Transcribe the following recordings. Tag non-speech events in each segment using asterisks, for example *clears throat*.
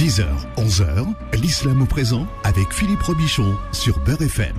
10h, 11h, l'islam au présent avec Philippe Robichon sur Beurre FM.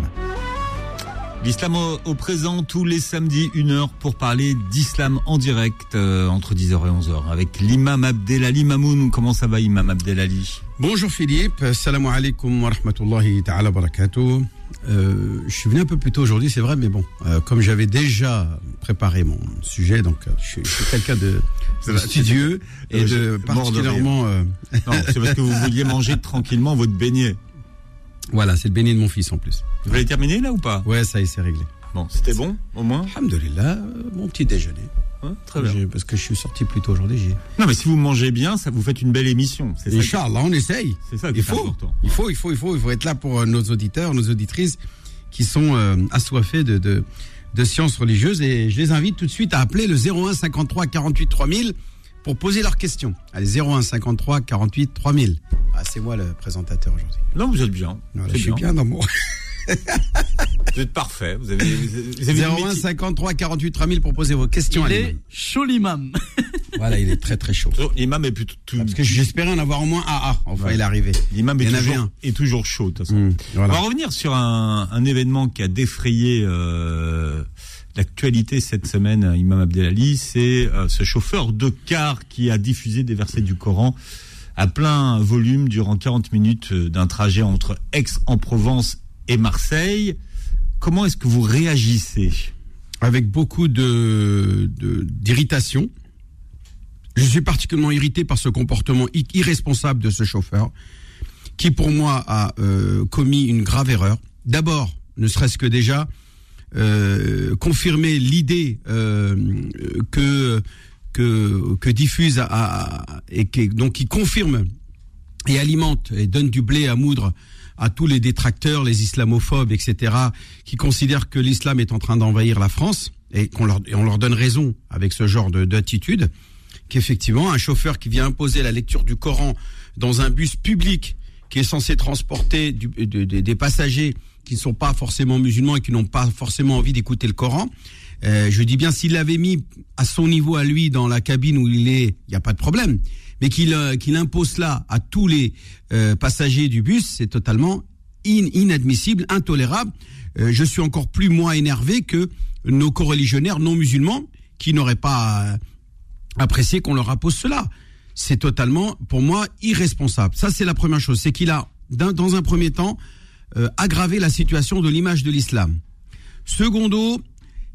L'islam au, au présent tous les samedis, une heure pour parler d'islam en direct euh, entre 10h et 11h avec l'imam Abdelali Mamoun. Comment ça va, imam Abdelali? Bonjour Philippe, salam alaikum wa rahmatullahi ta'ala wa barakatuh. Euh, je suis venu un peu plus tôt aujourd'hui, c'est vrai, mais bon, euh, comme j'avais déjà préparé mon sujet, donc euh, je suis, quelqu'un de, de studieux et de particulièrement. Non, c'est parce que vous vouliez manger tranquillement votre beignet. voilà, c'est le béni de mon fils en plus. Vous l'avez terminé là ou pas? Ouais, ça y est, c'est réglé. Bon, c'était bon au moins? Alhamdulillah, mon petit déjeuner. Ouais, Très bien. Parce que je suis sorti plus tôt aujourd'hui. Non, mais si vous mangez bien, ça vous fait une belle émission. C'est ça, qui- Inch'Allah, on essaye. c'est ça Il faut, important. il faut, il faut, il faut, il faut être là pour euh, nos auditeurs, nos auditrices qui sont euh, assoiffés de, de, de sciences religieuses et je les invite tout de suite à appeler le 01 53 48 3000 pour poser leurs questions. Allez, 01 53 48 3000. Ah, c'est moi le présentateur aujourd'hui. Non, vous êtes bien. Voilà, je suis bien dans mon *laughs* Vous êtes parfait. Vous avez, vous avez- vous avez du 01 métier. 53 48 3000 pour poser vos questions. Il l'imam. est chaud l'imam. *laughs* Voilà, il est très très chaud. L'imam est plutôt tout. Parce que j'espérais en avoir au moins AA. Enfin, Ouais. il est arrivé. L'imam est toujours, un. est toujours chaud, de toute façon. Mmh, On va revenir sur un, un événement qui a défrayé euh, l'actualité cette semaine, Imam Abdelali. C'est euh, ce chauffeur de car qui a diffusé des versets du Coran à plein volume durant 40 minutes euh, d'un trajet entre Aix-en-Provence et Marseille. Comment est-ce que vous réagissez avec beaucoup de d'irritation? Je suis particulièrement irrité par ce comportement irresponsable de ce chauffeur, qui pour moi a euh, commis une grave erreur. D'abord, ne serait-ce que déjà euh, confirmer l'idée euh, que diffuse et qui confirme et alimente et donne du blé à moudre à tous les détracteurs, les islamophobes, etc., qui considèrent que l'islam est en train d'envahir la France et qu'on leur, on leur donne raison avec ce genre de- d'attitude, qu'effectivement, un chauffeur qui vient imposer la lecture du Coran dans un bus public qui est censé transporter des passagers qui ne sont pas forcément musulmans et qui n'ont pas forcément envie d'écouter le Coran, euh, je dis bien s'il l'avait mis à son niveau à lui dans la cabine où il est, il n'y a pas de problème. Mais qu'il euh, qu'il impose cela à tous les euh, passagers du bus, c'est totalement in- inadmissible, intolérable. Euh, je suis encore plus moins énervé que nos coreligionnaires non musulmans qui n'auraient pas euh, apprécié qu'on leur impose cela. C'est totalement, pour moi, irresponsable. Ça, c'est la première chose. C'est qu'il a, dans un premier temps, euh, aggravé la situation de l'image de l'islam. Secondo,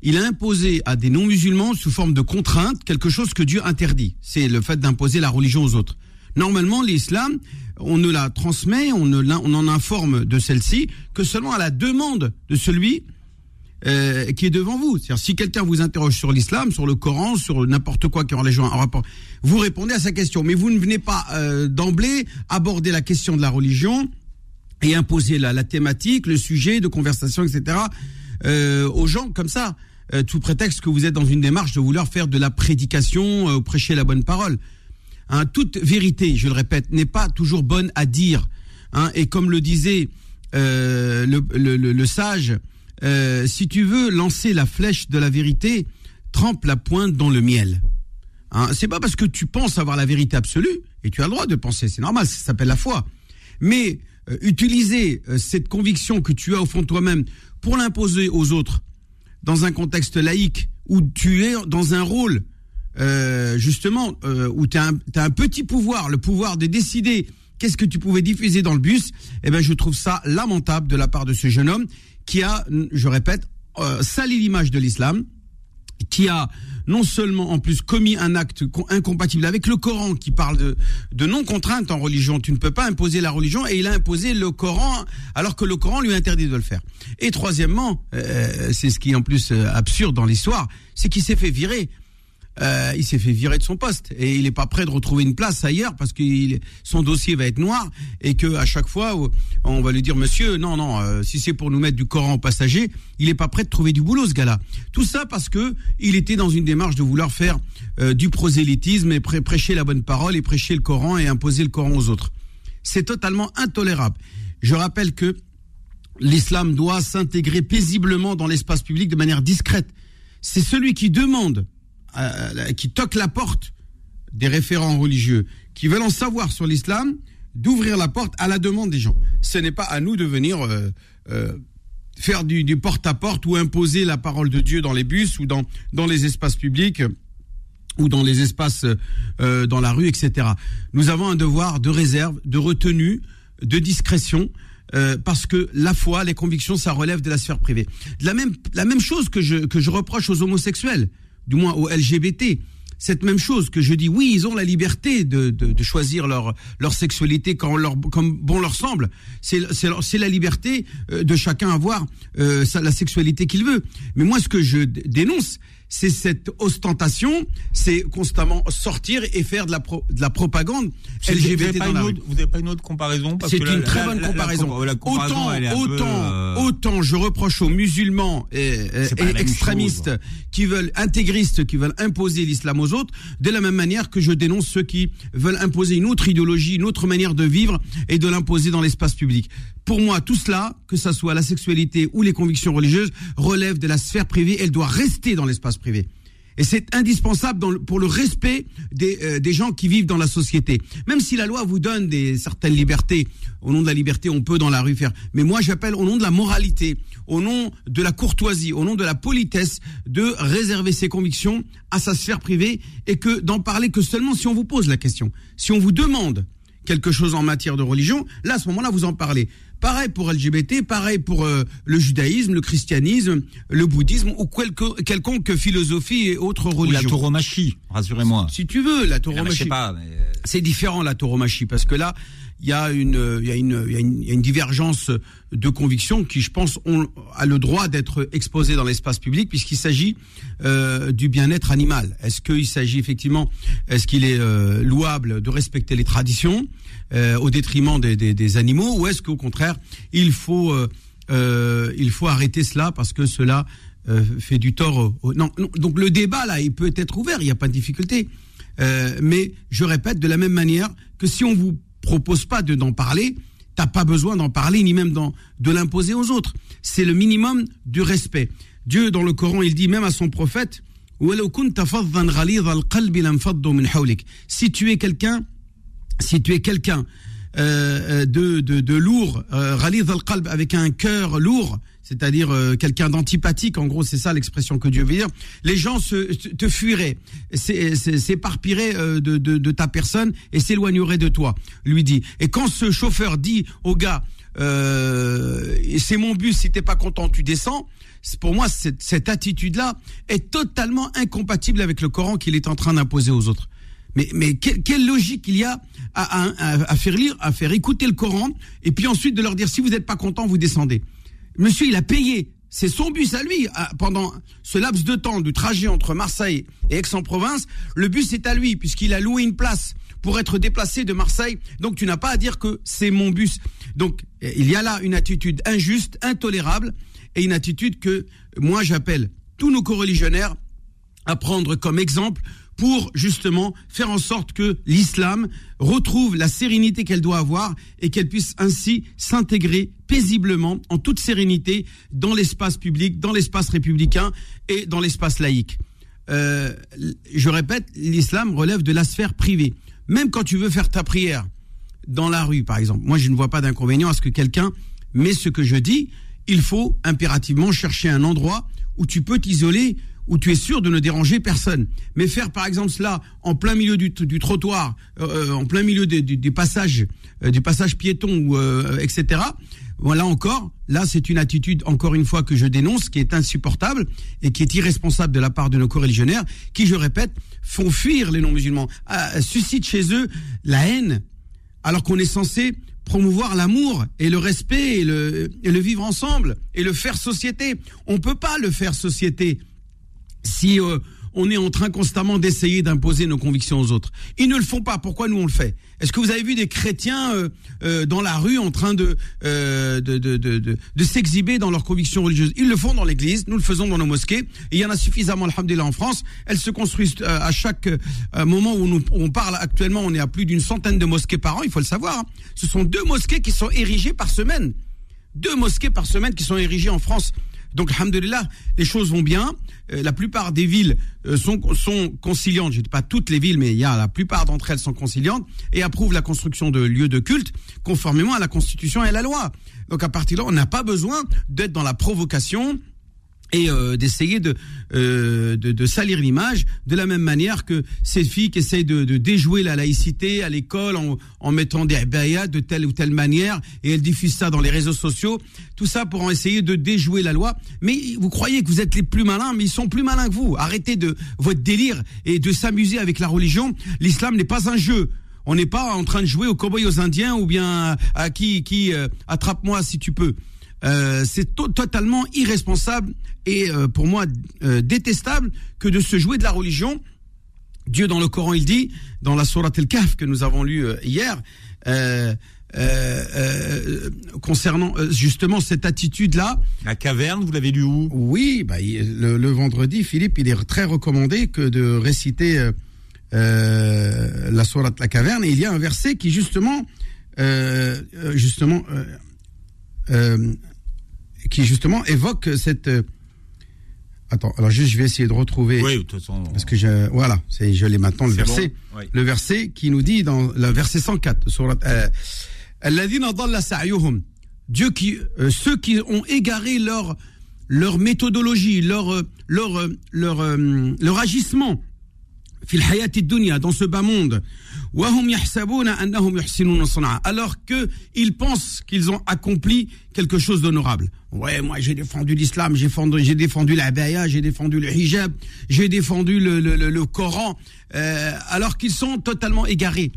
il a imposé à des non-musulmans, sous forme de contrainte, quelque chose que Dieu interdit. C'est le fait d'imposer la religion aux autres. Normalement, l'islam, on ne la transmet, on, ne en informe de celle-ci que seulement à la demande de celui euh, qui est devant vous. C'est-à-dire, si quelqu'un vous interroge sur l'islam, sur le Coran, sur n'importe quoi qui en religion en rapport, vous répondez à sa question. Mais vous ne venez pas euh, d'emblée aborder la question de la religion et imposer la, la thématique, le sujet de conversation, etc. euh, aux gens comme ça, euh, tout prétexte que vous êtes dans une démarche de vouloir faire de la prédication, euh, prêcher la bonne parole. Hein, toute vérité, je le répète, n'est pas toujours bonne à dire. Hein, et comme le disait euh, le, sage, euh, si tu veux lancer la flèche de la vérité, trempe la pointe dans le miel. Hein, c'est pas parce que tu penses avoir la vérité absolue, et tu as le droit de penser, c'est normal, ça s'appelle la foi. Mais euh, utiliser cette conviction que tu as au fond de toi-même pour l'imposer aux autres dans un contexte laïque où tu es dans un rôle euh, justement euh, où tu as, un petit pouvoir, le pouvoir de décider qu'est-ce que tu pouvais diffuser dans le bus, eh ben je trouve ça lamentable de la part de ce jeune homme qui a, je répète, euh, sali l'image de l'islam, qui a non seulement en plus commis un acte co- incompatible avec le Coran qui parle de, de non-contrainte en religion. Tu ne peux pas imposer la religion et il a imposé le Coran alors que le Coran lui interdit de le faire. Et troisièmement, euh, c'est ce qui est en plus euh, absurde dans l'histoire, c'est qu'il s'est fait virer. Euh, il s'est fait virer de son poste. Et il n'est pas prêt de retrouver une place ailleurs parce que son dossier va être noir et que à chaque fois on va lui dire monsieur non non euh, si c'est pour nous mettre du Coran au passager il n'est pas prêt de trouver du boulot ce gars-là. Tout ça parce que il était dans une démarche de vouloir faire euh, du prosélytisme et prê- prêcher la bonne parole et prêcher le Coran et imposer le Coran aux autres. C'est totalement intolérable. Je rappelle que l'islam doit s'intégrer paisiblement dans l'espace public de manière discrète. C'est celui qui demande euh, qui toque la porte des référents religieux qui veulent en savoir sur l'islam d'ouvrir la porte à la demande des gens. Ce n'est pas à nous de venir euh, euh, faire du, porte-à-porte ou imposer la parole de Dieu dans les bus ou dans, dans les espaces publics ou dans les espaces euh, dans la rue, etc. Nous avons un devoir de réserve, de retenue, de discrétion. euh, parce que la foi, les convictions, ça relève de la sphère privée. La même, la même chose que je, que je reproche aux homosexuels, du moins aux LGBT. Cette même chose que je dis, oui, ils ont la liberté de, de, choisir leur, leur sexualité quand comme bon leur semble. C'est la liberté euh, de chacun avoir euh, la sexualité qu'il veut. Mais moi, ce que je dénonce, c'est cette ostentation, c'est constamment sortir et faire de la, pro- de la propagande Vous avez LGBT pas dans une la rue. autre- Vous n'avez pas une autre comparaison C'est la- une très la- bonne comparaison. la comparaison, autant, elle autant, euh, autant je reproche aux musulmans et, et- extrémistes chose. qui veulent intégristes, qui veulent imposer l'islam aux autres, de la même manière que je dénonce ceux qui veulent imposer une autre idéologie, une autre manière de vivre et de l'imposer dans l'espace public. Pour moi, tout cela, que ça soit la sexualité ou les convictions religieuses, relève de la sphère privée. Elle doit rester dans l'espace privé. Et c'est indispensable dans le- pour le respect des, euh, des gens qui vivent dans la société. Même si la loi vous donne des certaines libertés, au nom de la liberté, on peut dans la rue faire. Mais moi, j'appelle au nom de la moralité, au nom de la courtoisie, au nom de la politesse, de réserver ses convictions à sa sphère privée et que d'en parler que seulement si on vous pose la question. Si on vous demande quelque chose en matière de religion, là, à ce moment-là, vous en parlez. Pareil pour LGBT, pareil pour euh, le judaïsme, le christianisme, le bouddhisme ou quelque, quelconque philosophie et autres Ou la tauromachie, rassurez-moi. Si tu veux, la je sais tauromachie. pas. mais, euh, C'est différent la tauromachie parce que là, il y a une, il y a une, il y a une, il y a une divergence de convictions qui, je pense, ont, a le droit d'être exposée dans l'espace public puisqu'il s'agit euh, du bien-être animal. Est-ce qu'il s'agit effectivement, est-ce qu'il est euh, louable de respecter les traditions? Euh, au détriment des, des, des animaux ou est-ce qu'au contraire, il faut, euh, euh, il faut arrêter cela parce que cela euh, fait du tort. au- non, non, donc le débat là, il peut être ouvert, il n'y a pas de difficulté. Euh, mais je répète de la même manière que si on vous propose pas de d'en parler, t'as pas besoin d'en parler ni même de l'imposer aux autres. C'est le minimum du respect. Dieu dans le Coran, il dit même à son prophète. Si tu es quelqu'un si tu es quelqu'un euh, euh, de, de, de lourd, euh, al-qalb, avec un cœur lourd, c'est-à-dire euh, quelqu'un d'antipathique, en gros c'est ça l'expression que Dieu veut dire, les gens se, te fuiraient, s'é- s'é- s'éparpilleraient euh, de, de, de ta personne et s'éloigneraient de toi, lui dit. Et quand ce chauffeur dit au gars, euh, c'est mon bus, si t'es pas content, tu descends, pour moi cette, cette attitude-là est totalement incompatible avec le Coran qu'il est en train d'imposer aux autres. Mais, quelle, logique il y a à, à- faire lire, à faire écouter le Coran, et puis ensuite de leur dire si vous n'êtes pas content, vous descendez. Monsieur, il a payé. C'est son bus à lui. Pendant ce laps de temps du trajet entre Marseille et Aix-en-Provence, le bus est à lui, puisqu'il a loué une place pour être déplacé de Marseille. Donc tu n'as pas à dire que c'est mon bus. Donc il y a là une attitude injuste, intolérable, et une attitude que moi j'appelle tous nos coreligionnaires à prendre comme exemple pour justement faire en sorte que l'islam retrouve la sérénité qu'elle doit avoir et qu'elle puisse ainsi s'intégrer paisiblement, en toute sérénité, dans l'espace public, dans l'espace républicain et dans l'espace laïque. Euh, je répète, l'islam relève de la sphère privée. Même quand tu veux faire ta prière dans la rue, par exemple, moi je ne vois pas d'inconvénient à ce que quelqu'un met ce que je dis. Il faut impérativement chercher un endroit où tu peux t'isoler, où tu es sûr de ne déranger personne. Mais faire par exemple cela en plein milieu du, du trottoir, euh, en plein milieu des, des- des passages, euh, du passage piéton, euh, etc. Voilà encore, là c'est une attitude encore une fois que je dénonce, qui est insupportable et qui est irresponsable de la part de nos coreligionnaires, qui je répète font fuir les non-musulmans, euh, suscitent chez eux la haine, alors qu'on est censé promouvoir l'amour et le respect et le, et le vivre ensemble et le faire société. On peut pas le faire société si euh, on est en train constamment d'essayer d'imposer nos convictions aux autres. Ils ne le font pas. Pourquoi nous on le fait? Est-ce que vous avez vu des chrétiens euh, euh, dans la rue en train de de, de, de, s'exhiber dans leurs convictions religieuses? Ils le font dans l'église, nous le faisons dans nos mosquées. Il y en a suffisamment, alhamdulillah, en France. Elles se construisent à chaque moment où, nous, on parle actuellement. On est à plus d'une centaine de mosquées par an, il faut le savoir. hein. Ce sont deux mosquées qui sont érigées par semaine deux mosquées par semaine qui sont érigées en France Donc, alhamdulillah, les choses vont bien. Euh, la plupart des villes euh, sont, sont conciliantes. Je ne dis pas toutes les villes, mais il y a la plupart d'entre elles sont conciliantes et approuvent la construction de lieux de culte conformément à la Constitution et à la loi. Donc, à partir de là, on n'a pas besoin d'être dans la provocation et euh, d'essayer de, euh, de, de salir l'image de la même manière que ces filles qui essayent de, de déjouer la laïcité à l'école en, en mettant des bayats de telle ou telle manière et elles diffusent ça dans les réseaux sociaux. Tout ça pour en essayer de déjouer la loi. Mais vous croyez que vous êtes les plus malins mais ils sont plus malins que vous. Arrêtez de votre délire et de s'amuser avec la religion. L'islam n'est pas un jeu. On n'est pas en train de jouer aux cowboys aux indiens ou bien à qui qui euh, attrape-moi si tu peux euh, c'est to totalement irresponsable et euh, pour moi euh, détestable que de se jouer de la religion. Dieu dans le Coran, il dit, dans la sourate El-Kahf que nous avons lu hier, concernant justement cette attitude-là. La caverne, vous l'avez lu où? Oui, bah, le, le, vendredi, Philippe, il est très recommandé que de réciter la sourate La Caverne. Et il y a un verset qui justement, justement, euh, qui justement évoque cette. Euh, attends, alors juste, je vais essayer de retrouver. Oui, de toute façon. Parce que je, voilà, c'est, je l'ai maintenant le verset. Bon oui. Le verset qui nous dit dans le verset 104 sur euh, Dieu qui, euh, ceux qui ont égaré leur leur méthodologie, leur leur leur leur, leur agissement dans ce bas monde alors que ils pensent qu'ils ont accompli quelque chose d'honorable. Ouais, moi j'ai défendu l'islam, j'ai défendu, j'ai défendu la baya, j'ai défendu le hijab, j'ai défendu le, le, le, le Coran, euh, alors qu'ils sont totalement égarés.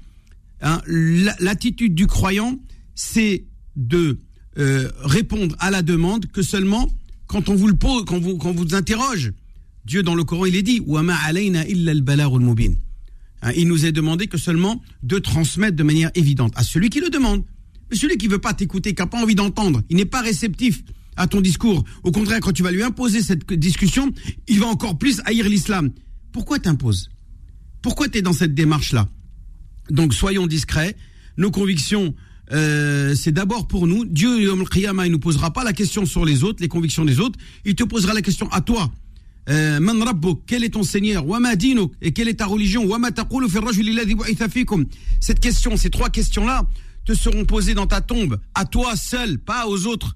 Hein, L'attitude du croyant, c'est de euh, répondre à la demande que seulement quand on vous le pose, quand vous, quand vous interroge. Dieu dans le Coran, il est dit, Hein, il nous est demandé que seulement de transmettre de manière évidente à celui qui le demande. Mais celui qui veut pas t'écouter, qui n'a pas envie d'entendre, il n'est pas réceptif à ton discours. Au contraire, quand tu vas lui imposer cette discussion, il va encore plus haïr l'islam. Pourquoi t'imposes? Pourquoi tu es dans cette démarche-là? Donc soyons discrets. Nos convictions, euh, c'est d'abord pour nous. Dieu, il ne nous posera pas la question sur les autres, les convictions des autres. Il te posera la question à toi. Euh, man quel est ton Seigneur? Et quelle est ta religion? Cette question, ces trois questions-là te seront posées dans ta tombe, à toi seul, pas aux autres.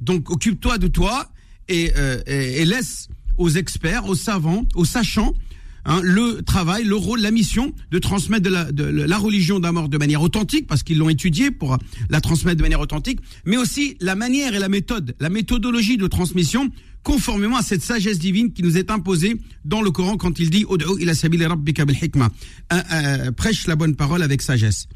Donc occupe-toi de toi et, euh, laisse aux experts, aux savants, aux sachants Hein, le travail, le rôle, la mission de transmettre la, religion d'un mort de manière authentique, parce qu'ils l'ont étudié pour la transmettre de manière authentique, mais aussi la manière et la méthode, la méthodologie de transmission, conformément à cette sagesse divine qui nous est imposée dans le Coran quand il dit prêche la bonne parole avec sagesse.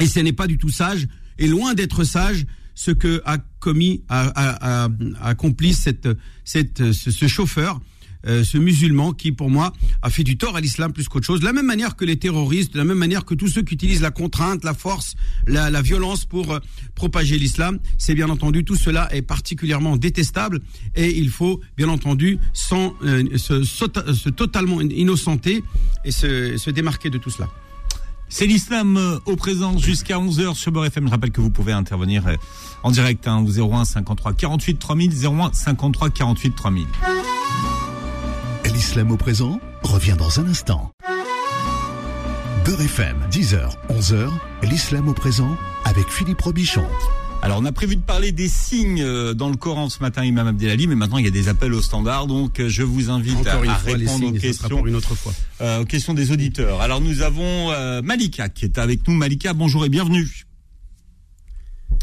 Et ce n'est pas du tout sage, et loin d'être sage, ce que a commis, a, a, a, accompli cette, cette, ce, ce chauffeur euh, ce musulman qui, pour moi, a fait du tort à l'islam plus qu'autre chose. De la même manière que les terroristes, de la même manière que tous ceux qui utilisent la contrainte, la force, la, violence pour euh, propager l'islam, c'est bien entendu tout cela est particulièrement détestable et il faut bien entendu sans, euh, se, totalement innocenter et se, se démarquer de tout cela. C'est l'islam au présent jusqu'à 11h sur Beurre FM. Je rappelle que vous pouvez intervenir en direct hein, au 01 53 48 3000 01 53 48 3000. L'islam au présent revient dans un instant. Beurre FM, 10h, 11h, l'islam au présent avec Philippe Robichon. Alors, on a prévu de parler des signes euh, dans le Coran ce matin, Imam Abdelali, mais maintenant il y a des appels au standard, donc euh, je vous invite à, à fois, répondre signes, aux questions, une autre fois. Euh, aux questions des auditeurs. Alors, nous avons euh, Malika qui est avec nous. Malika, bonjour et bienvenue.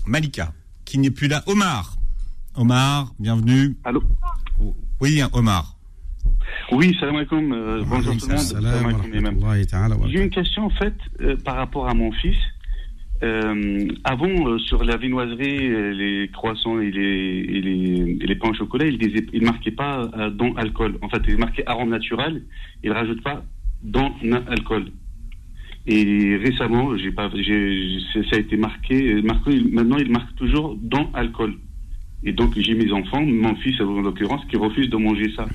Malika, qui n'est plus là. Omar. Omar, bienvenue. Allô Oui, Omar. Oui, salam alaikum. Euh, bonjour tout le monde. J'ai une question en fait euh, par rapport à mon fils. Euh, avant, sur la viennoiserie, euh, les croissants et les, et les, et les pains au chocolat, il ne marquait pas dans alcool. En fait, il marquait arôme naturel. Il ne rajoute pas dans alcool. Et récemment, j'ai pas, j'ai, ça a été marqué, marqué. Maintenant, il marque toujours dans alcool. Et donc, j'ai mes enfants, mon fils en l'occurrence, qui refuse de manger ça.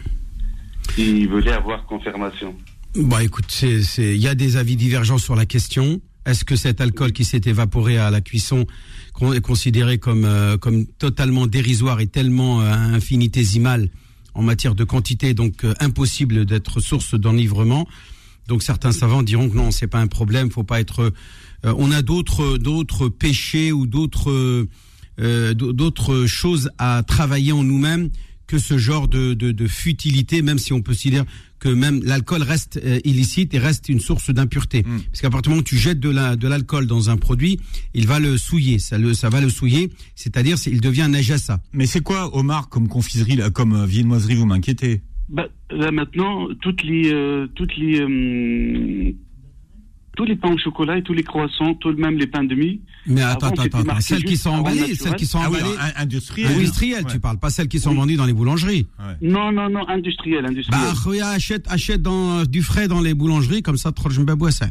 Il voulait avoir confirmation. Bon, écoute, il y a des avis divergents sur la question. Est-ce que cet alcool qui s'est évaporé à la cuisson est considéré comme euh, comme totalement dérisoire et tellement euh, infinitésimal en matière de quantité, donc euh, impossible d'être source d'enivrement Donc certains savants diront que non, c'est pas un problème, faut pas être. on a d'autres d'autres péchés ou d'autres d'autres choses à travailler en nous-mêmes que ce genre de, de, futilité, même si on peut dire que même l'alcool reste euh, illicite et reste une source d'impureté. Hmm. Parce qu'à partir du moment où tu jettes de la de l'alcool dans un produit, il va le souiller, ça le ça va le souiller, c'est-à-dire il devient najasa. Mais c'est quoi Omar comme confiserie comme euh, viennoiserie vous m'inquiétez? Bah, là maintenant toutes les euh, toutes les tous les pains au chocolat et tous les croissants, tout même les pains de mie. Mais attends, attends, attends. Celles qui sont emballées, celles qui sont ah emballées. industrielles. Industrielles, tu parles, pas celles qui sont vendues dans les boulangeries. Non, non, non, industrielles, industrielles. Bah, achète, achète dans, du frais dans les boulangeries, comme ça, je me ça.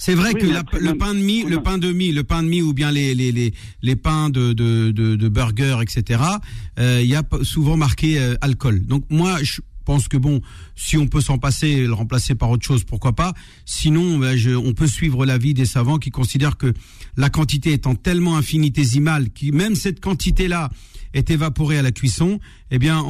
C'est vrai que le pain de mie, le pain de mie, le pain de mie ou bien les les les, les pains de de de, de burger, etc. Euh, il y a souvent marqué euh, alcool. Donc moi, je, pense que bon, si on peut s'en passer, le remplacer par autre chose, pourquoi pas. Sinon, ben, on peut suivre l'avis des savants qui considèrent que la quantité étant tellement infinitésimale, qui même cette quantité-là est évaporée à la cuisson, eh bien,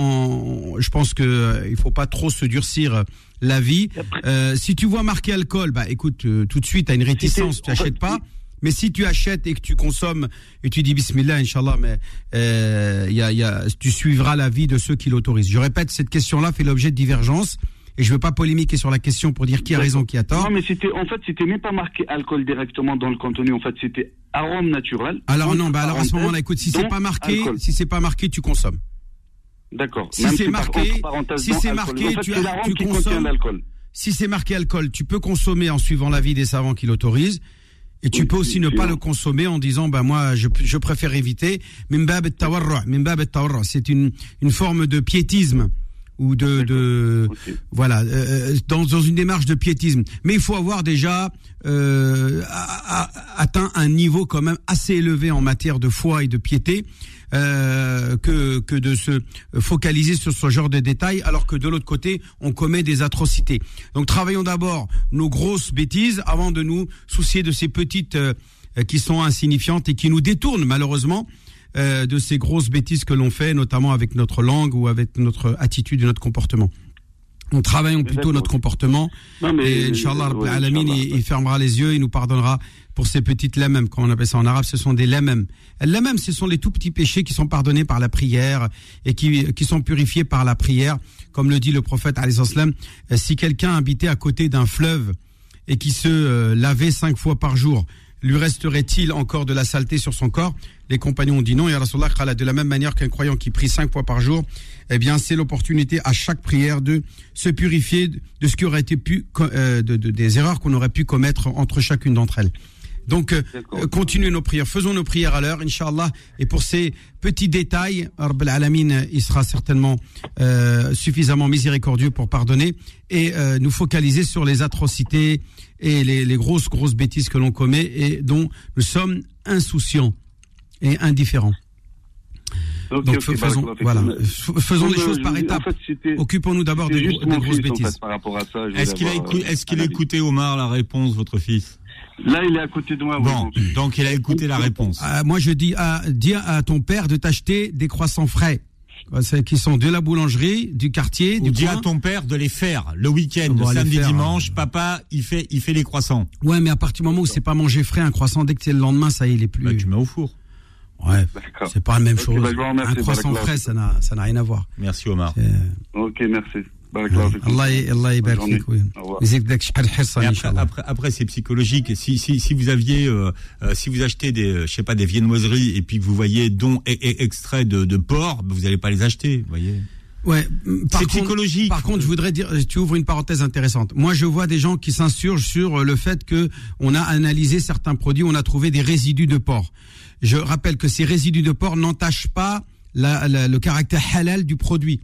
je pense que euh, il faut pas trop se durcir la vie. Euh, si tu vois marqué alcool, bah écoute, euh, tout de suite, tu as une réticence, tu n'achètes pas. Mais si tu achètes et que tu consommes et tu dis Bismillah, Inch'Allah, mais euh, y a, y a, tu suivras l'avis de ceux qui l'autorisent. Je répète, cette question-là fait l'objet de divergences. Et je veux pas polémiquer sur la question pour dire qui a raison, qui a tort. Non, mais c'était, en fait, c'était même pas marqué alcool directement dans le contenu. En fait, c'était arôme naturel. Alors non, bah alors à ce moment-là, écoute, si c'est pas marqué, si c'est pas marqué, tu consommes. D'accord. Si c'est marqué, si c'est marqué, tu, as, tu consommes. Si c'est marqué alcool, tu peux consommer en suivant l'avis des savants qui l'autorisent. Et tu peux aussi ne pas le consommer en disant, ben moi, je, je préfère éviter. C'est une, une forme de piétisme ou de, de voilà euh, dans, dans une démarche de piétisme. Mais il faut avoir déjà euh, atteint un niveau quand même assez élevé en matière de foi et de piété euh, que, que de se focaliser sur ce genre de détails, alors que de l'autre côté, on commet des atrocités. Donc travaillons d'abord nos grosses bêtises avant de nous soucier de ces petites euh, qui sont insignifiantes et qui nous détournent malheureusement euh, de ces grosses bêtises que l'on fait, notamment avec notre langue ou avec notre attitude et notre comportement. On travaillons plutôt notre comportement. et Inch'Allah, il, fermera les yeux, il nous pardonnera pour ces petites lamem, comme on appelle ça en arabe, ce sont des lamem. Lamem, ce sont les tout petits péchés qui sont pardonnés par la prière et qui, qui sont purifiés par la prière. Comme le dit le prophète, euh, si quelqu'un habitait à côté d'un fleuve et qui se euh, lavait cinq fois par jour, lui resterait-il encore de la saleté sur son corps? Les compagnons ont dit non. Et Rasulallah, de la même manière qu'un croyant qui prie cinq fois par jour, eh bien, c'est l'opportunité à chaque prière de se purifier de ce qui aurait été pu, euh, de, des erreurs qu'on aurait pu commettre entre chacune d'entre elles. Donc, euh, continuez nos prières, faisons nos prières à l'heure, Inch'Allah. Et pour ces petits détails, Alamin, il sera certainement euh, suffisamment miséricordieux pour pardonner et euh, nous focaliser sur les atrocités et les, les grosses, grosses bêtises que l'on commet et dont nous sommes insouciants et indifférents. Donc faisons, voilà, faisons les choses par étapes. Occupons-nous d'abord des, grosses bêtises. Est-ce qu'il a, qu'il a écouté Omar la réponse, votre fils? Là, il est à côté de moi. Bon, donc il a écouté la réponse. Euh, moi, je dis à, dis à ton père de t'acheter des croissants frais. Qui sont de la boulangerie, du quartier, du dis à ton père de les faire le week-end, le samedi, dimanche. Hein. Papa, il fait, il fait les croissants. Ouais, mais à partir du moment où c'est pas manger frais, un croissant, dès que c'est le lendemain, ça y est, il est plus. Bah, tu mets au four. Ouais, c'est pas la même chose. Bah, un croissant frais, ça n'a, ça n'a rien à voir. Merci Omar. Ok, merci. Après, après, c'est psychologique. Si, si, si vous aviez, euh, euh, si vous achetez des, euh, je sais pas, des viennoiseries et puis que vous voyez dons et, extraits de, de porc, vous n'allez pas les acheter, voyez. Ouais, c'est psychologique. Par contre, je voudrais dire, tu ouvres une parenthèse intéressante. Moi, je vois des gens qui s'insurgent sur le fait que on a analysé certains produits, on a trouvé des résidus de porc. Je rappelle que ces résidus de porc n'entachent pas la, le caractère halal du produit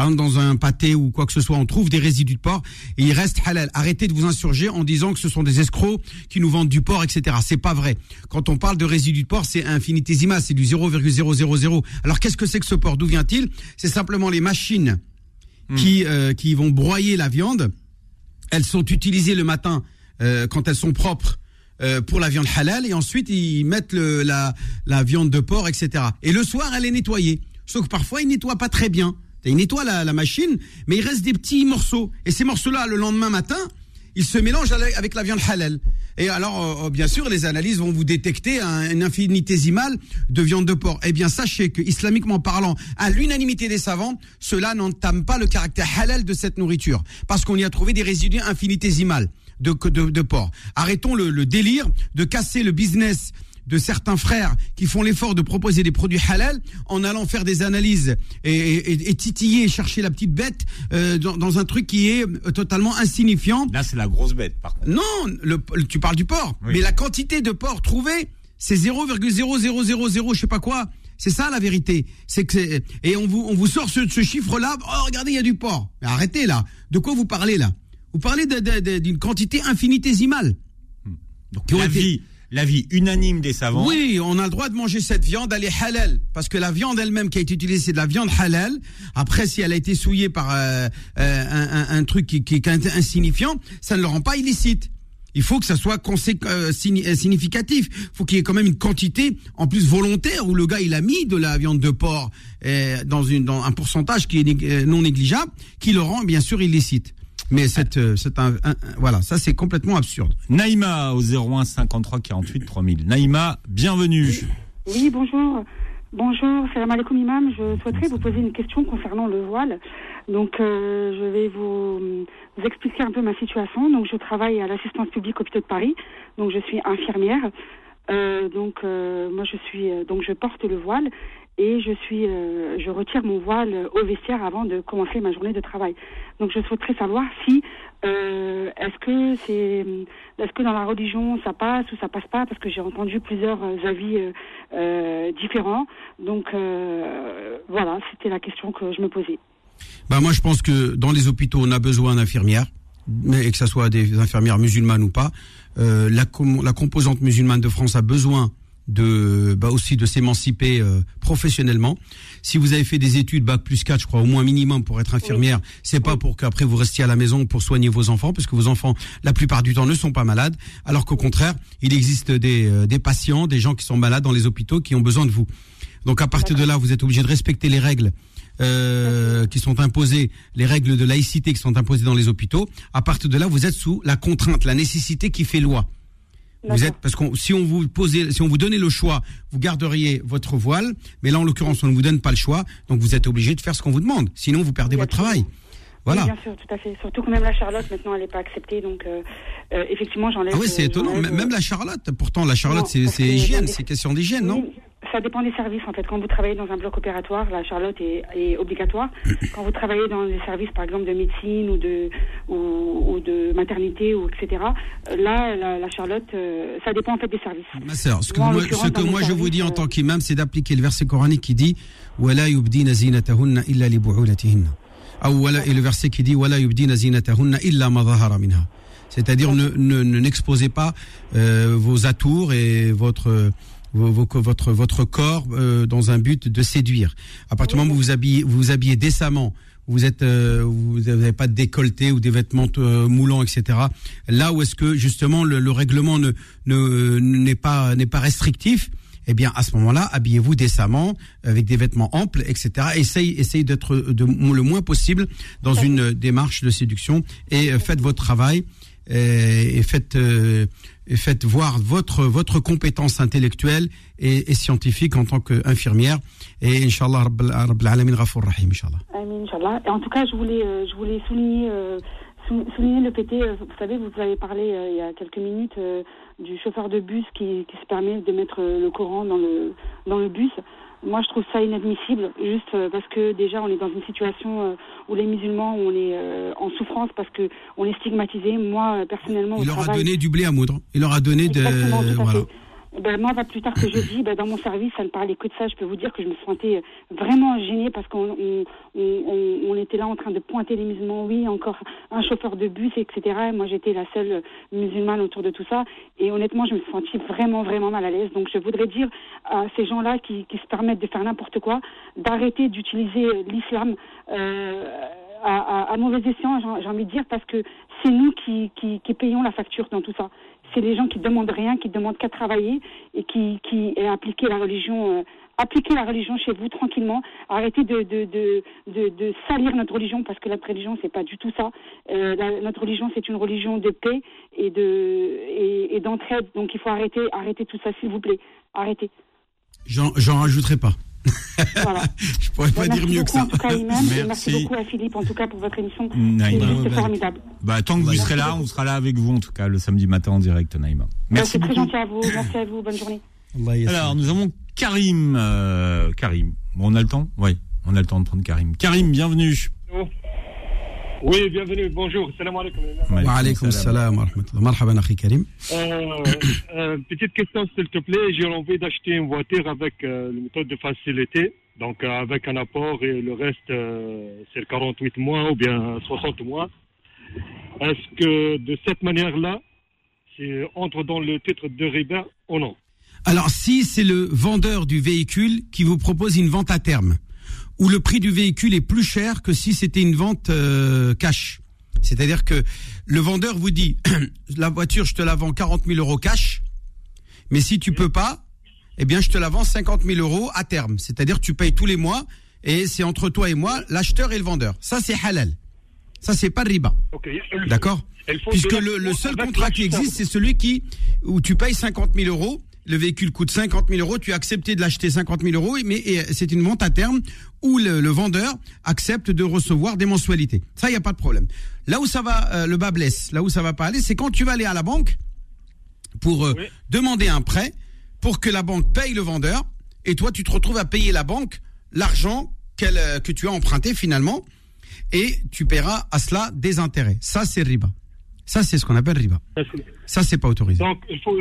par exemple dans un pâté ou quoi que ce soit, on trouve des résidus de porc et il reste halal. Arrêtez de vous insurger en disant que ce sont des escrocs qui nous vendent du porc, etc. C'est pas vrai. Quand on parle de résidus de porc, c'est infinitésimal, c'est du 0,000. Alors qu'est-ce que c'est que ce porc? D'où vient-il? C'est simplement les machines hmm. qui euh, qui vont broyer la viande. Elles sont utilisées le matin euh, quand elles sont propres euh, pour la viande halal et ensuite ils mettent le, la, la viande de porc, etc. Et le soir, elle est nettoyée. Sauf que parfois, ils nettoient pas très bien. Ils nettoient la, la machine, mais il reste des petits morceaux. Et ces morceaux-là, le lendemain matin, ils se mélangent avec- la viande halal. Et alors, euh, bien sûr, les analyses vont vous détecter un, une infinitésimale de viande de porc. Eh bien, sachez que, islamiquement parlant, à l'unanimité des savants, cela n'entame pas le caractère halal de cette nourriture, parce qu'on y a trouvé des résidus infinitésimales de, porc. Arrêtons le délire de casser le business de certains frères qui font l'effort de proposer des produits halal en allant faire des analyses et, et- et titiller, chercher la petite bête euh, dans, dans un truc qui est euh, totalement insignifiant. Là, c'est la grosse bête, par contre. Non, le, le- tu parles du porc, Oui. mais la quantité de porc trouvée, c'est 0,0000 je sais pas quoi. C'est ça la vérité. C'est que et on vous on vous sort ce, ce chiffre-là. Oh regardez, il y a du porc. Mais arrêtez là. De quoi vous parlez là? Vous parlez d'une quantité infinitésimale. Donc, Qui ont été- l'avis, l'avis unanime des savants. Oui, on a le droit de manger cette viande, elle est halal. Parce que la viande elle-même qui a été utilisée, c'est de la viande halal. Après, si elle a été souillée par euh, euh, un, un- un truc qui, qui est insignifiant, ça ne le rend pas illicite. Il faut que ça soit euh, euh, significatif. Il faut qu'il y ait quand même une quantité, en plus volontaire, où le gars il a mis de la viande de porc euh, dans, une, dans un pourcentage qui est non négligeable, qui le rend bien sûr illicite. Mais c'est euh, c'est un, voilà, ça c'est complètement absurde. Naïma au 01 53 48 3000. Naïma, bienvenue. Oui, bonjour. Bonjour, salam alaikum imam. Je souhaiterais vous poser une question concernant le voile. Donc, euh, je vais vous, vous expliquer un peu ma situation. Donc, je travaille à l'assistance publique hôpitaux de Paris. Donc, je suis infirmière. Euh, donc, euh, moi, je suis euh, donc je porte le voile et je suis euh, je retire mon voile au vestiaire avant de commencer ma journée de travail. Donc, je souhaiterais savoir si euh, est-ce que c'est est-ce que dans la religion ça passe ou ça passe pas? Parce que j'ai entendu plusieurs euh, avis différents. Donc voilà, c'était la question que je me posais. Bah moi je pense que dans les hôpitaux on a besoin d'infirmières, mais que ce soit des infirmières musulmanes ou pas. La composante musulmane de France a besoin de bah aussi de s'émanciper euh, professionnellement. Si vous avez fait des études bac plus 4, je crois au moins minimum pour être infirmière, c'est pas pour qu'après vous restiez à la maison pour soigner vos enfants parce que vos enfants la plupart du temps ne sont pas malades, alors qu'au contraire, il existe des euh, des patients, des gens qui sont malades dans les hôpitaux qui ont besoin de vous. Donc à partir de là, vous êtes obligé de respecter les règles euh, qui sont imposées, les règles de laïcité qui sont imposées dans les hôpitaux. À partir de là, vous êtes sous la contrainte, la nécessité qui fait loi. Vous êtes parce qu'on si on vous posait, si on vous donnait le choix, vous garderiez votre voile, mais là en l'occurrence on ne vous donne pas le choix, donc vous êtes obligé de faire ce qu'on vous demande. Sinon vous perdez votre travail. Voilà. Bien sûr, tout à fait. Surtout que même la Charlotte, maintenant, elle n'est pas acceptée. Donc, euh, euh, effectivement, j'enlève. Ah oui, c'est étonnant. Même la Charlotte, pourtant, la Charlotte, c'est hygiène, c'est question d'hygiène, non Ça dépend des services, en fait. Quand vous travaillez dans un bloc opératoire, la Charlotte est, obligatoire. *coughs* Quand vous travaillez dans des services, par exemple, de médecine ou de, ou, de maternité, ou etc., euh, là, la, Charlotte, ça dépend en fait des services. Ah, ma sœur, ce que moi, je vous dis en tant qu'imam, c'est d'appliquer le verset coranique qui dit « Wa la yubdina illa li et le verset qui dit c'est-à-dire ne n'exposez ne, pas euh, vos atours et votre votre votre corps euh, dans un but de séduire. À partir du moment où vous habillez, vous, habillez décemment, vous êtes euh, vous n'avez pas de décolleté ou des vêtements euh, moulants, etc. Là où est-ce que justement le, le règlement ne euh, n'est pas n'est pas restrictif, eh bien à ce moment-là, habillez-vous décemment avec des vêtements amples, etc. Essaye essaye d'être le moins possible dans une démarche de séduction et euh, faites votre travail et, et faites euh, et faites voir votre votre compétence intellectuelle et, et scientifique en tant qu'infirmière et inchallah Rabbal Rabbal alamin rahim inchallah. Amin, Inch'Allah. Et en tout cas, je voulais, euh, je voulais souligner, euh, sou- souligner le PT. euh, Vous savez, vous avez parlé euh, il y a quelques minutes euh, du chauffeur de bus qui, qui se permet de mettre le Coran dans le, dans le bus. Moi, je trouve ça inadmissible, juste parce que déjà, on est dans une situation où les musulmans, on est en souffrance parce que on est stigmatisé. Moi, personnellement, au Il leur a donné du blé à moudre. Il leur a donné de voilà. Ben, moi, plus tard que jeudi, ben, dans mon service, ça ne parlait que de ça. Je peux vous dire que je me sentais vraiment gênée parce qu'on on, on, on- était là en train de pointer les musulmans. Oui, encore un chauffeur de bus, etc. Et moi, j'étais la seule musulmane autour de tout ça. Et honnêtement, je me suis sentie vraiment, vraiment mal à l'aise. Donc, je voudrais dire à ces gens-là qui, qui se permettent de faire n'importe quoi, d'arrêter d'utiliser l'islam. euh, à, à, mauvais escient, j'ai envie de dire, parce que c'est nous qui, payons la facture dans tout ça. C'est les gens qui demandent rien, qui demandent qu'à travailler et qui, qui la religion, euh, la religion chez vous tranquillement. Arrêtez de, salir notre religion parce que notre religion c'est pas du tout ça. Euh, notre religion c'est une religion de paix et d'entraide. Donc il faut arrêter, arrêter tout ça, s'il vous plaît. Arrêtez. J'en rajouterai pas. Voilà. *laughs* je pourrais pas dire mieux que ça. merci. merci. beaucoup à Philippe en tout cas pour votre émission. C'est formidable. Bah, tant que vous serez là, on sera là avec vous en tout cas le samedi matin en direct, Naïma. Merci beaucoup. C'est très gentil à vous. Merci à vous. Bonne journée. Alors nous avons Karim. Euh, Karim. Bon, on a le temps? Oui, on a le temps de prendre Karim. Karim, bienvenue. Oui, bienvenue, bonjour, salam alaikum. Wa alaikum salam wa rahmatullah. Marhaban, akhi Karim. Euh, euh, petite question, s'il te plaît. J'ai envie d'acheter une voiture avec euh, une méthode de facilité, donc euh, avec un apport et le reste, euh, c'est 48 mois ou bien 60 mois. Est-ce que de cette manière-là, c'est entre dans le titre de riba ou non? Alors, si c'est le vendeur du véhicule qui vous propose une vente à terme, où le prix du véhicule est plus cher que si c'était une vente euh, cash. C'est-à-dire que le vendeur vous dit, *clears throat* la voiture, je te la vends 40 000 euros cash, mais si tu peux pas, eh bien, je te la vends 50 000 euros à terme. C'est-à-dire, tu payes tous les mois et c'est entre toi et moi, l'acheteur et le vendeur. Ça, c'est halal. Ça, c'est pas riba. D'accord? Puisque le, le seul contrat qui existe, c'est celui qui où tu payes 50 000 euros le véhicule coûte 50 000 euros, tu as accepté de l'acheter 50 000 euros, mais c'est une vente à terme où le, vendeur accepte de recevoir des mensualités. Ça, il n'y a pas de problème. Là où ça va, euh, le bas blesse, là où ça va pas aller, c'est quand tu vas aller à la banque pour euh, demander un prêt, pour que la banque paye le vendeur, et toi, tu te retrouves à payer la banque l'argent euh, que tu as emprunté finalement, et tu paieras à cela des intérêts. Ça, c'est riba. Ça, c'est ce qu'on appelle riba. Ça, c'est pas autorisé. Donc, il faut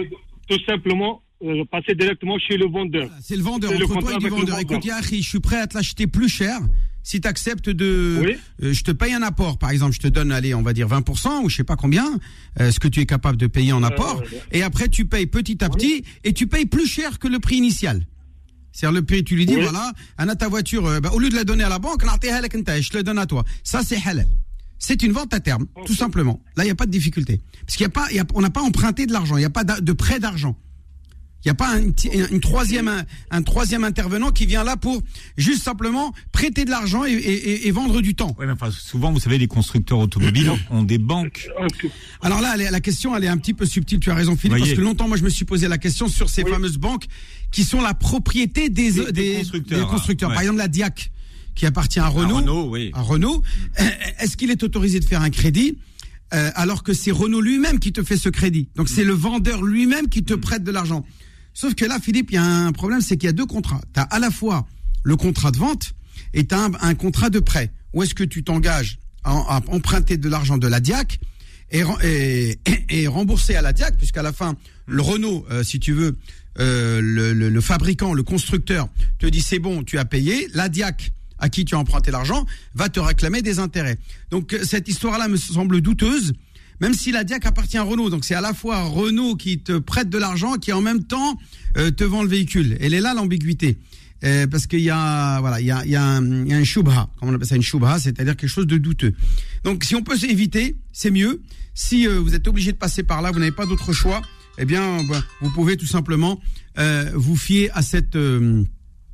tout simplement euh, passer directement chez le vendeur. C'est le vendeur, entre toi et le vendeur. Écoute, Yahi, je suis prêt à te l'acheter plus cher si tu acceptes de... Oui. Euh, je te paye un apport, par exemple, je te donne, allez, on va dire 20% ou je sais pas combien, euh, ce que tu es capable de payer en apport, et après tu payes petit à petit, et tu payes plus cher que le prix initial. C'est-à-dire le prix, tu lui dis, voilà, Anna, ta voiture, bah, au lieu de la donner à la banque, je te la donne à toi. Ça, c'est halal. C'est une vente à terme, tout simplement. Là, il n'y a pas de difficulté. Parce qu'il y a pas, y a, on n'a pas emprunté de l'argent, il n'y a pas de prêt d'argent. Il n'y a pas un, une troisième, un, troisième intervenant qui vient là pour juste simplement prêter de l'argent et, vendre du temps. Oui, mais enfin, souvent, vous savez, les constructeurs automobiles *coughs* ont des banques. Alors là, la question, elle est un petit peu subtile. Tu as raison, Philippe, parce que longtemps, moi, je me suis posé la question sur ces fameuses banques qui sont la propriété des, des, constructeurs. Par exemple, la Diac, qui appartient à Renault. À Renault, oui. À Renault. Est-ce qu'il est autorisé de faire un crédit euh, alors que c'est Renault lui-même qui te fait ce crédit? Donc c'est le vendeur lui-même qui te mm. prête de l'argent. Sauf que là, Philippe, il y a un problème, c'est qu'il y a deux contrats. Tu as à la fois le contrat de vente et tu as un, contrat de prêt. Où est-ce que tu t'engages à, emprunter de l'argent de la DIAC *coughs* et, rembourser à la DIAC, puisqu'à la fin, le Renault, euh, si tu veux, euh, le, fabricant, le constructeur, te dit c'est bon, tu as payé. La DIAC, à qui tu as emprunté l'argent, va te réclamer des intérêts. Donc euh, cette histoire-là me semble douteuse même si la DIAC appartient à Renault. Donc c'est à la fois Renault qui te prête de l'argent, qui en même temps euh, te vend le véhicule. Elle est là l'ambiguïté. Euh, parce qu'il y a voilà il y a, il y a un, il y a un shubha, comment on appelle ça une shubha, c'est-à-dire quelque chose de douteux. Donc si on peut s'éviter, c'est mieux. Si euh, vous êtes obligé de passer par là, vous n'avez pas d'autre choix, eh bien bah, vous pouvez tout simplement euh, vous fier à cette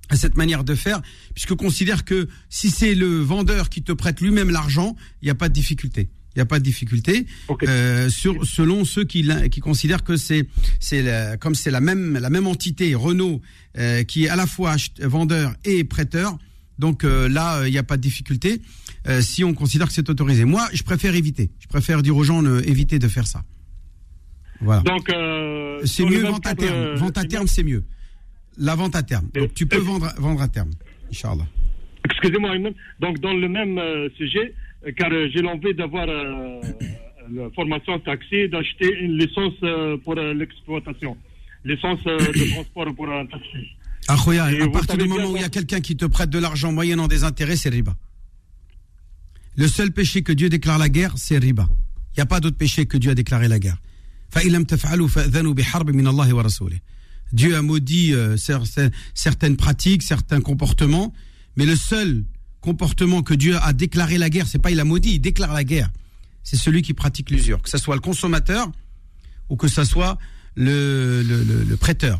à cette manière de faire, puisque considère que si c'est le vendeur qui te prête lui-même l'argent, il n'y a pas de difficulté il n'y a pas de difficulté. Euh, sur, selon ceux qui, qui considèrent que c'est, c'est comme c'est la même, la même entité, Renault, euh, qui est à la fois vendeur et prêteur. Donc euh, là, il n'y a pas de difficulté si on considère que c'est autorisé. Moi, je préfère éviter. Je préfère dire aux gens éviter de faire ça. Voilà. Donc c'est mieux vente à terme. vente à terme, c'est mieux. La vente à terme. Donc tu peux vendre, vendre à terme. Inch'Allah. Excusez-moi, donc dans le même sujet, car euh, j'ai l'envie d'avoir euh, la formation taxi, d'acheter une licence euh, pour l'exploitation, licence de transport pour un taxi. Ah, à partir du moment où il y a quelqu'un qui te prête de l'argent moyennant des intérêts, c'est riba. Le seul péché que Dieu déclare la guerre, c'est riba. Il n'y a pas d'autre péché que Dieu a déclaré la guerre. Dieu a maudit certaines pratiques, certains comportements, mais le seul comportement que Dieu a déclaré la guerre, c'est pas il a maudit, il déclare la guerre. C'est celui qui pratique l'usure, que ce soit le consommateur ou que ce soit le, prêteur.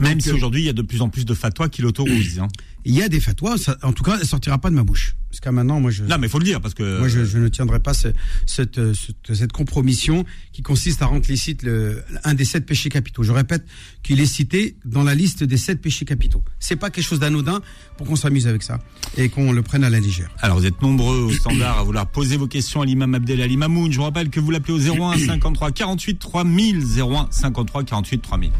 Même si aujourd'hui, il y a de plus en plus de fatwas qui l'autorisent. Hein. Il y a des fatwas, en tout cas, elle sortira pas de ma bouche. Parce qu'à maintenant, moi, je. Non, mais il faut le dire, parce que. Moi, je, ne tiendrai pas cette, cette, compromission qui consiste à rendre licite le, un des sept péchés capitaux. Je répète qu'il est cité dans la liste des sept péchés capitaux. C'est pas quelque chose d'anodin pour qu'on s'amuse avec ça et qu'on le prenne à la légère. Alors, vous êtes nombreux au standard à vouloir poser vos questions à l'imam Abdel Ali Mamoun. Je vous rappelle que vous l'appelez au 01 53 48 3000. 01 53 48 3000.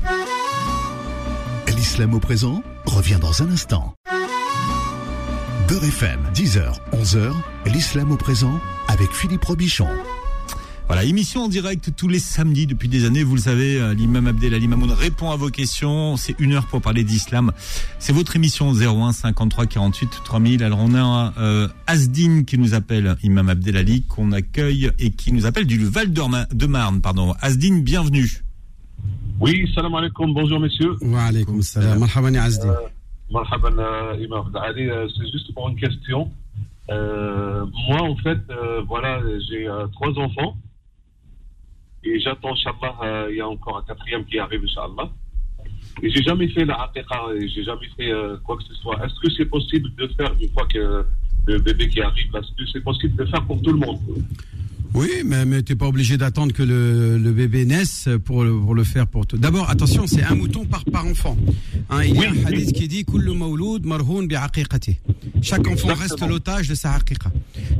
L'islam au présent revient dans un instant. Beurre FM, 10h, 11h, l'islam au présent avec Philippe Robichon. Voilà, émission en direct tous les samedis depuis des années. Vous le savez, euh, l'imam Abdel Ali Mamoun répond à vos questions. C'est une heure pour parler d'islam. C'est votre émission 01 53 48 3000. Alors on a euh, Asdine qui nous appelle, imam Abdel Ali, qu'on accueille et qui nous appelle du Val de Marne. Pardon. Asdine, bienvenue. Oui, salam alaikum, bonjour messieurs. Wa alaikum salam, marhaban Azdi. Euh, marhaban euh, Imam Ali, euh, c'est juste pour une question. moi, en fait, voilà, j'ai trois enfants et j'attends, Inch'Allah, il y a encore un quatrième qui arrive, Inch'Allah. Et j'ai jamais fait la aqiqa, j'ai jamais fait quoi que ce soit. Est-ce que c'est possible de faire une fois que le bébé qui arrive, est-ce que c'est possible de faire pour tout le monde? Oui, mais, mais tu n'es pas obligé d'attendre que le, le, bébé naisse pour le, pour le faire pour toi. D'abord, attention, c'est un mouton par, par enfant. Hein, il y a un hadith qui dit Chaque enfant reste l'otage de sa haqiqa.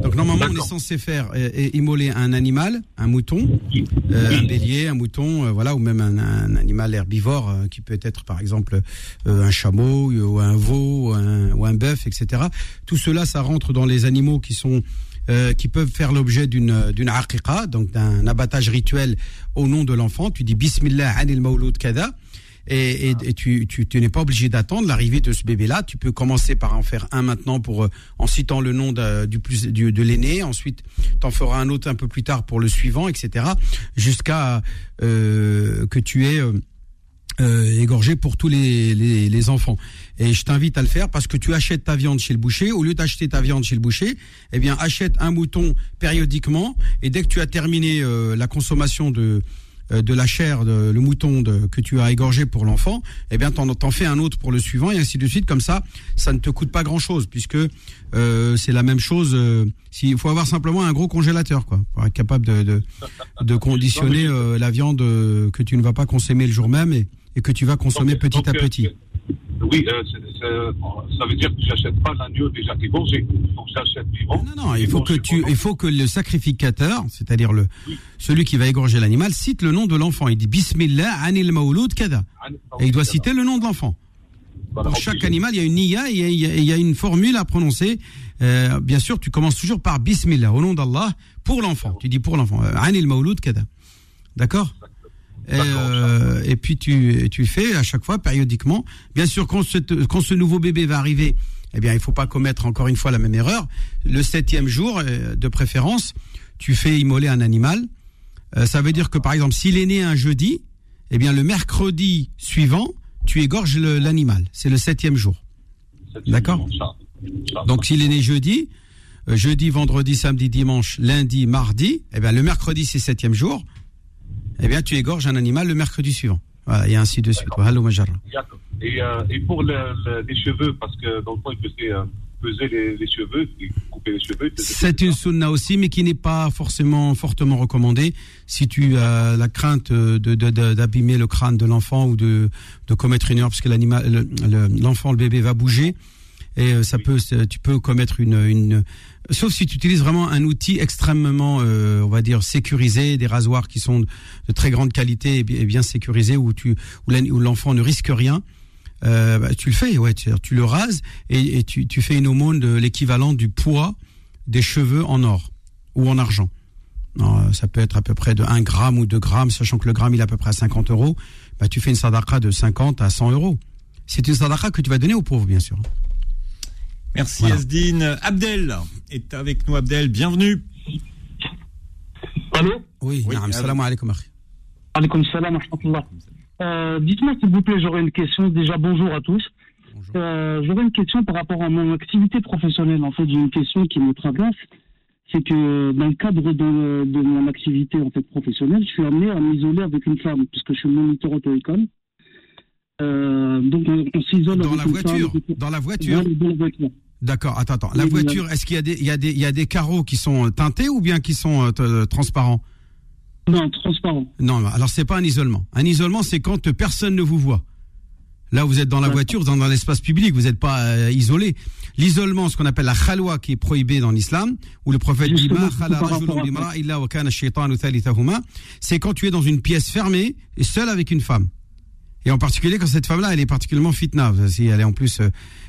Donc normalement, on est censé faire euh, euh, immoler un animal, un mouton, euh, un bélier, un mouton, voilà, ou même un, un animal herbivore qui peut être par exemple un chameau ou un veau ou un, ou un bœuf, etc. Tout cela, ça rentre dans les animaux qui sont euh, qui peuvent faire l'objet d'une d'une aqiqa, donc d'un abattage rituel au nom de l'enfant. Tu dis Bismillah anil mawlud kada. Et, et, tu, tu, tu n'es pas obligé d'attendre l'arrivée de ce bébé-là. Tu peux commencer par en faire un maintenant pour euh, en citant le nom de, du plus du, de l'aîné. Ensuite, t'en feras un autre un peu plus tard pour le suivant, etc. Jusqu'à euh, que tu aies euh, égorgé pour tous les, les, les, enfants. Et je t'invite à le faire parce que tu achètes ta viande chez le boucher. Au lieu d'acheter ta viande chez le boucher, eh bien achète un mouton périodiquement. Et dès que tu as terminé euh, la consommation de euh, de la chair, de, le mouton de, que tu as égorgé pour l'enfant, eh bien t'en, t'en fais un autre pour le suivant et ainsi de suite. Comme ça, ça ne te coûte pas grand chose puisque euh, c'est la même chose. Euh, il faut avoir simplement un gros congélateur, quoi, pour être capable de, de, de *laughs* conditionner la viande que tu ne vas pas consommer le jour même et, et que tu vas consommer petit à petit. Oui, euh, ça veut dire que j'achète pas l'agneau déjà égorgé. Donc j'achète vivant. Non, non, il faut que tu, il faut que le sacrificateur, c'est-à-dire le, celui qui va égorger l'animal, cite le nom de l'enfant. Il dit Bismillah anil maouloud kada. Et il doit citer le nom de l'enfant. Pour chaque animal, il y a une niya et il y a, une formule à prononcer. Euh, bien sûr, tu commences toujours par Bismillah, au nom d'Allah, pour l'enfant. Tu dis pour l'enfant. Euh, anil maouloud kada. D'accord et, euh, et, puis tu, tu fais à chaque fois périodiquement. Bien sûr, quand ce, quand ce nouveau bébé va arriver, eh bien, il faut pas commettre encore une fois la même erreur. Le septième jour, euh, de préférence, tu fais immoler un animal. Euh, ça veut dire que par exemple, s'il est né un jeudi, eh bien, le mercredi suivant, tu égorges l'animal. C'est le septième jour. D'accord Donc, s'il est né jeudi, euh, jeudi, vendredi, samedi, dimanche, lundi, mardi, eh bien, le mercredi, c'est septième jour eh bien, tu égorges un animal le mercredi suivant. Voilà, et ainsi de suite. Et, euh, et pour le, les cheveux, parce que dans le fond, il faisait euh, peser les, les, cheveux, couper les cheveux. C'est une sunna aussi, mais qui n'est pas forcément fortement recommandée. Si tu as la crainte d'abîmer de, de, le crâne de l'enfant ou de, de commettre une erreur, parce que l'enfant, le, le, bébé va bouger, et euh, ça peut, tu peux commettre une, une sauf si tu utilises vraiment un outil extrêmement, euh, on va dire, sécurisé, des rasoirs qui sont de très grande qualité et bien sécurisés, où tu, où l'enfant ne risque rien. Euh, bah, tu le fais, tu, le rases et, tu, fais une aumône de l'équivalent du poids des cheveux en or ou en argent. Non, ça peut être à peu près de 1 gramme ou 2 grammes, sachant que le gramme il est à peu près à 50 euros. Bah, tu fais une sadaqa de 50 à 100 euros. C'est une sadaqa que tu vas donner aux pauvres, bien sûr. Merci voilà. Abdel est avec nous. Abdel, bienvenue. Allô Oui, oui salam alaikum. Alaikum salam euh, Dites-moi s'il vous plaît, j'aurais une question. Déjà, bonjour à tous. Euh, J'aurais une question par rapport à mon activité professionnelle. En fait, j'ai une question qui me traverse. C'est que dans le cadre de, de mon activité en fait professionnelle, je suis amené à m'isoler avec une femme, puisque je suis moniteur auto-école. Euh, donc on, on s'isole Dans avec la une voiture femme. Dans la voiture dans la voiture. D'accord, attends, attends. La voiture, est-ce qu'il y a des, il y a des, il y a des carreaux qui sont teintés ou bien qui sont euh, t- transparents? Non, transparent. Non, alors c'est pas un isolement. Un isolement, c'est quand euh, personne ne vous voit. Là, vous êtes dans la voiture, dans, dans l'espace public, vous n'êtes pas euh, isolé. L'isolement, ce qu'on appelle la khalwa, qui est prohibé dans l'islam, où le prophète dit c'est quand tu es dans une pièce fermée et seul avec une femme. Et en particulier quand cette femme-là, elle est particulièrement fitna, si elle est en plus, euh,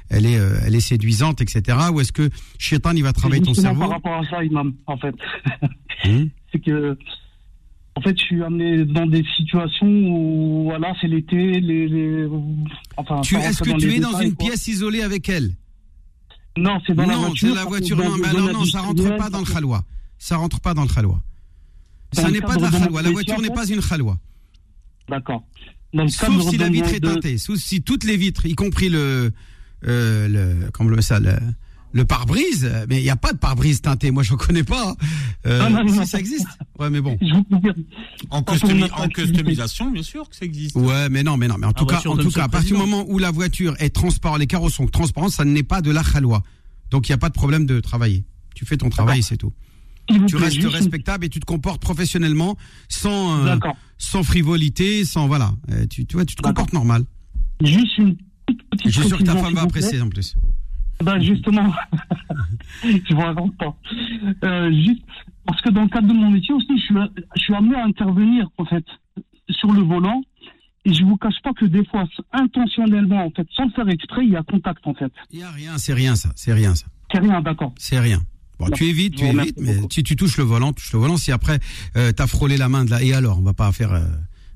elle est, euh, elle est séduisante, etc. Ou est-ce que shaitan, il va travailler ton cerveau Par rapport à ça, Imam, en fait. Hum *laughs* c'est que, en fait, je suis amené dans des situations où, voilà, c'est l'été, les, les- enfin. Est-ce que tu es dans une quoi. pièce isolée avec elle? Non, c'est dans la non, voiture. la Non, alors non, ça rentre pas dans le khalwa. Ça rentre pas dans le khalwa. Dans Ça n'est pas de la mon La voiture n'est pas une khalwa. D'accord. Sauf si la vitre est teintée. Sauf si toutes les vitres, y compris le, euh, le, comment on appelle ça, le, le pare-brise. Mais il n'y a pas de pare-brise teinté. Moi, je ne connais pas. Euh, Non, non, non, si non. ça existe. Ouais, mais bon. *laughs* Je vous confirme. En, custumi- en customisation, bien sûr que ça existe. Ouais, mais non, mais non, mais en tout cas, en tout cas, à le partir du moment où la voiture est transparente, les carreaux sont transparents, ça n'est pas de la khalwa. Donc il n'y a pas de problème de travailler. Tu fais ton travail, c'est tout. Tu restes respectable et tu te comportes professionnellement, sans, euh, D'accord. sans frivolité, sans voilà. Euh, tu, tu vois, tu te comportes normal. Juste une Je suis sûr que ta femme va apprécier en plus. Ben justement, *laughs* je vous raconte pas. Euh, juste parce que dans le cadre de mon métier aussi, je suis, je suis amené à intervenir en fait sur le volant. Et je vous cache pas que des fois, intentionnellement, en fait, sans le faire exprès, il y a contact en fait. Il y a rien, c'est rien ça, c'est rien ça, C'est rien, d'accord. c'est rien. Bon, Non, tu évites, tu évites, mais beaucoup. si tu touches le volant, touche le volant. Si après euh, t'as frôlé la main de la, et alors, on va pas faire euh,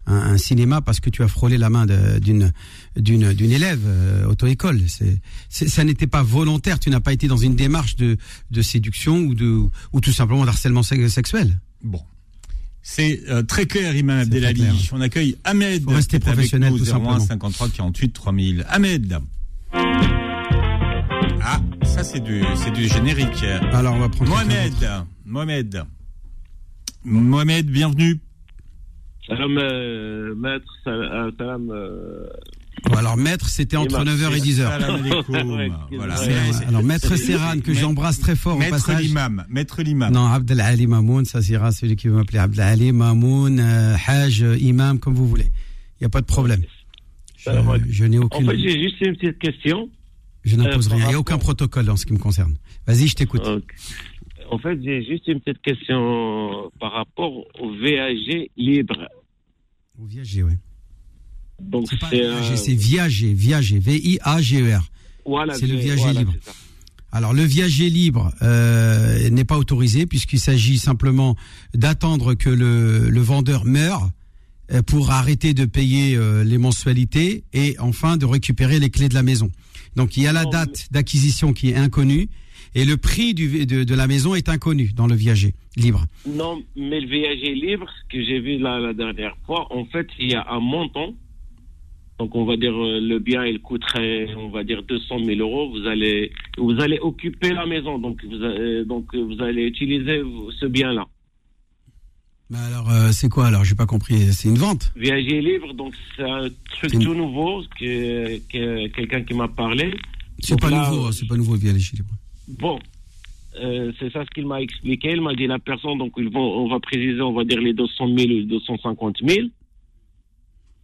un, un cinéma parce que tu as frôlé la main d'une d'une d'une élève euh, auto-école. C'est ça n'était pas volontaire. Tu n'as pas été dans une démarche de de séduction ou de ou tout simplement d'harcèlement se- sexuel. Bon. C'est euh, très clair, Imam Abdelali. On accueille Ahmed. Faut rester avec professionnel, nous, tout 01 simplement. 53 48 3000. Ahmed. Ah, ça c'est du, c'est du générique. Alors on va prendre Mohamed. Mohamed. Mohamed, bienvenue. Euh, maître, sal- euh, salam. euh, Bon, alors maître, c'était entre Imam. 9h et 10h. Salam alaikum. *laughs* Ouais, voilà. ouais. C'est- Alors maître Serran que j'embrasse très fort au Maître passage. l'imam. Maître l'imam. Non, Abdelali Mamoun, ça sera celui qui veut m'appeler Abdelali Mamoun, euh, Haj, euh, Imam, comme vous voulez. Il n'y a pas de problème. Je, n'ai En aucune. fait, j'ai juste une petite question. je n'impose euh, rien. Il n'y a aucun protocole en ce qui me concerne. Vas-y, je t'écoute. En fait, j'ai juste une petite question par rapport au VAG libre. Viager, oui. Donc, C'est c'est. viager, viager, viager, V-I-A-G-E-R. voilà, c'est le viager voilà, libre. Alors le viager libre euh, n'est pas autorisé puisqu'il s'agit simplement d'attendre que le, le vendeur meure euh, pour arrêter de payer euh, les mensualités et enfin de récupérer les clés de la maison. Donc il y a la date d'acquisition qui est inconnue et le prix du, de, de la maison est inconnu dans le viager libre. Non, mais le VAG libre, ce que j'ai vu la dernière fois, en fait, il y a un montant. Donc, on va dire, euh, le bien, il coûterait, on va dire, 200 000 euros. Vous allez, vous allez occuper la maison. Donc, vous, euh, donc, vous allez utiliser ce bien-là. Mais alors euh, c'est quoi alors? J'ai pas compris. C'est une vente? VAG libre, donc c'est un truc une- tout nouveau que, que quelqu'un qui m'a parlé. C'est pas là, nouveau. hein, C'est pas nouveau le viager libre. Bon, euh, c'est ça ce qu'il m'a expliqué. Il m'a dit la personne, donc ils vont, on va préciser, on va dire les 200 000 ou 250 000.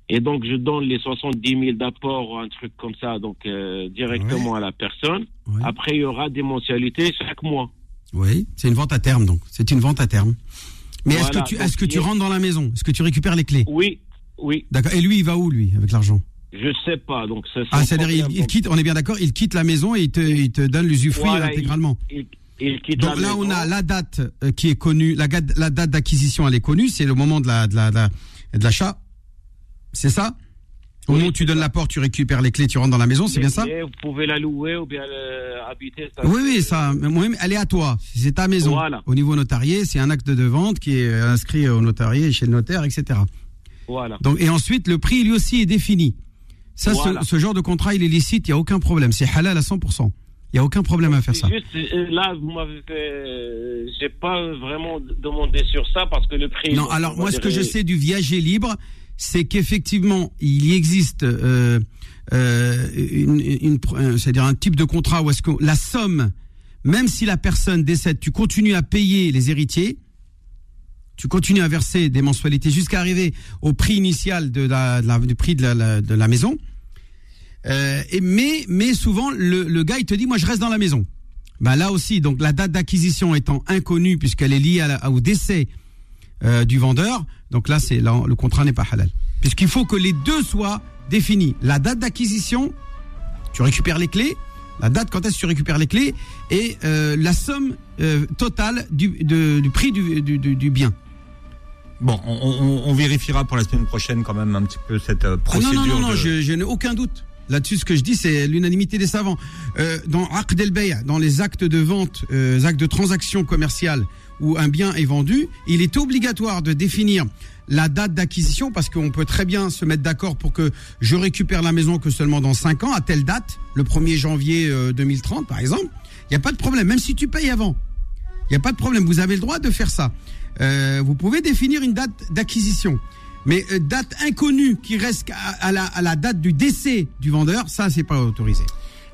Et donc je donne les 70 000 d'apport ou un truc comme ça, donc euh, directement à la personne. Ouais. Après, il y aura des mensualités chaque mois. Oui, c'est une vente à terme donc. C'est une vente à terme. Mais est-ce que tu est-ce que tu rentres dans la maison? Est-ce que tu récupères les clés? Oui, oui, D'accord. Et lui, il va où lui avec l'argent? Je sais pas. Donc c'est Ah, c'est-à-dire il, quitte. On est bien d'accord. Il quitte la maison et il te, il te donne l'usufruit Voilà, intégralement. Il, il quitte Donc la là, on a la date euh, qui est connue. La, date d'acquisition, elle est connue. C'est le moment de la de la de la- de l'achat. C'est ça? Au Oui, moment où tu donnes ça. la porte, tu récupères les clés, tu rentres dans la maison. C'est bien ça? Vous pouvez la louer ou bien le- habiter. Ça, Oui, oui, ça. elle est à toi. C'est ta maison. Voilà. Au niveau notarié, c'est un acte de vente qui est inscrit au notarié chez le notaire, etc. Voilà. Donc, et ensuite, le prix, lui aussi, est défini. Ça, ce- Voilà. ce, genre de contrat, il est licite, il n'y a aucun problème. C'est halal à 100%. Il n'y a aucun problème à faire ça. Juste, euh, là, vous m'avez fait. euh, J'ai pas vraiment demandé sur ça parce que le prix. Non, on alors moi, ce que je sais du viager libre, c'est qu'effectivement, il y existe, euh, euh, une, une- euh, c'est-à-dire un type de contrat où est-ce que la somme, même si la personne décède, tu continues à payer les héritiers, tu continues à verser des mensualités jusqu'à arriver au prix initial du prix de la, maison. Euh, mais, mais souvent, le, gars, il te dit, moi, je reste dans la maison. Bah là aussi, donc la date d'acquisition étant inconnue puisqu'elle est liée au décès euh, du vendeur, donc là, c'est le contrat n'est pas halal. Puisqu'il faut que les deux soient définis. La date d'acquisition, tu récupères les clés, la date quand est-ce que tu récupères les clés, et euh, la somme totale du, prix du bien. Bon, on, on- on vérifiera pour la semaine prochaine quand même un petit peu cette euh, Ah procédure. non, non, non, de- je, je n'ai aucun doute. Là-dessus, ce que je dis, c'est l'unanimité des savants. Euh, dans Aqd el Bay', dans les actes de vente, euh, actes de transaction commerciale où un bien est vendu, il est obligatoire de définir la date d'acquisition parce qu'on peut très bien se mettre d'accord pour que je récupère la maison que seulement dans 5 ans, à telle date, le 1er janvier euh, 2030 par exemple. Il n'y a pas de problème, même si tu payes avant. Il n'y a pas de problème, vous avez le droit de faire ça. Euh, vous pouvez définir une date d'acquisition. Mais euh, date inconnue qui reste à, à la, à la date du décès du vendeur, ça, c'est pas autorisé.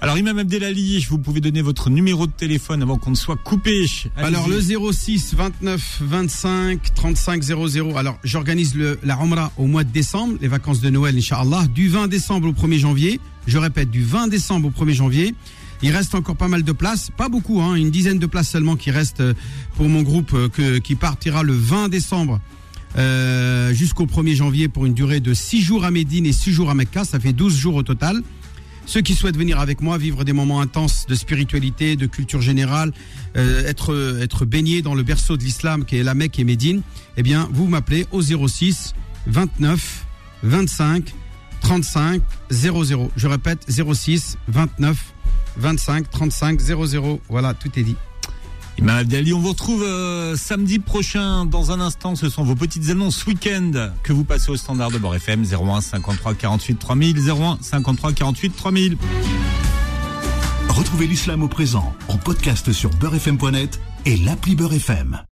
Alors, Imam Abdelali, vous pouvez donner votre numéro de téléphone avant qu'on ne soit coupé. Alors, le 06 29 25 35 00. Alors, j'organise la Umrah au mois de décembre, les vacances de Noël, Inch'Allah, du 20 décembre au 1er janvier. Je répète, du 20 décembre au 1er janvier. Il reste encore pas mal de places, pas beaucoup, hein, une dizaine de places seulement qui restent euh, pour mon groupe euh, qui partira le 20 décembre euh, jusqu'au 1er janvier pour une durée de 6 jours à Médine et 6 jours à Mecca. Ça fait 12 jours au total. Ceux qui souhaitent venir avec moi, vivre des moments intenses de spiritualité, de culture générale, être être baigné dans le berceau de l'islam qui est la Mecque et Médine, eh bien, vous m'appelez au 06 29 25 35 00. Je répète 06 29 25 35 00. Voilà, tout est dit. Imam Abdelali, on vous retrouve euh, samedi prochain. Dans un instant, ce sont vos petites annonces week-end que vous passez au standard de Bord FM 01 53 48 3000 01 53 48 3000. Retrouvez l'islam au présent en podcast sur beurrefm.net et l'appli Beurre FM.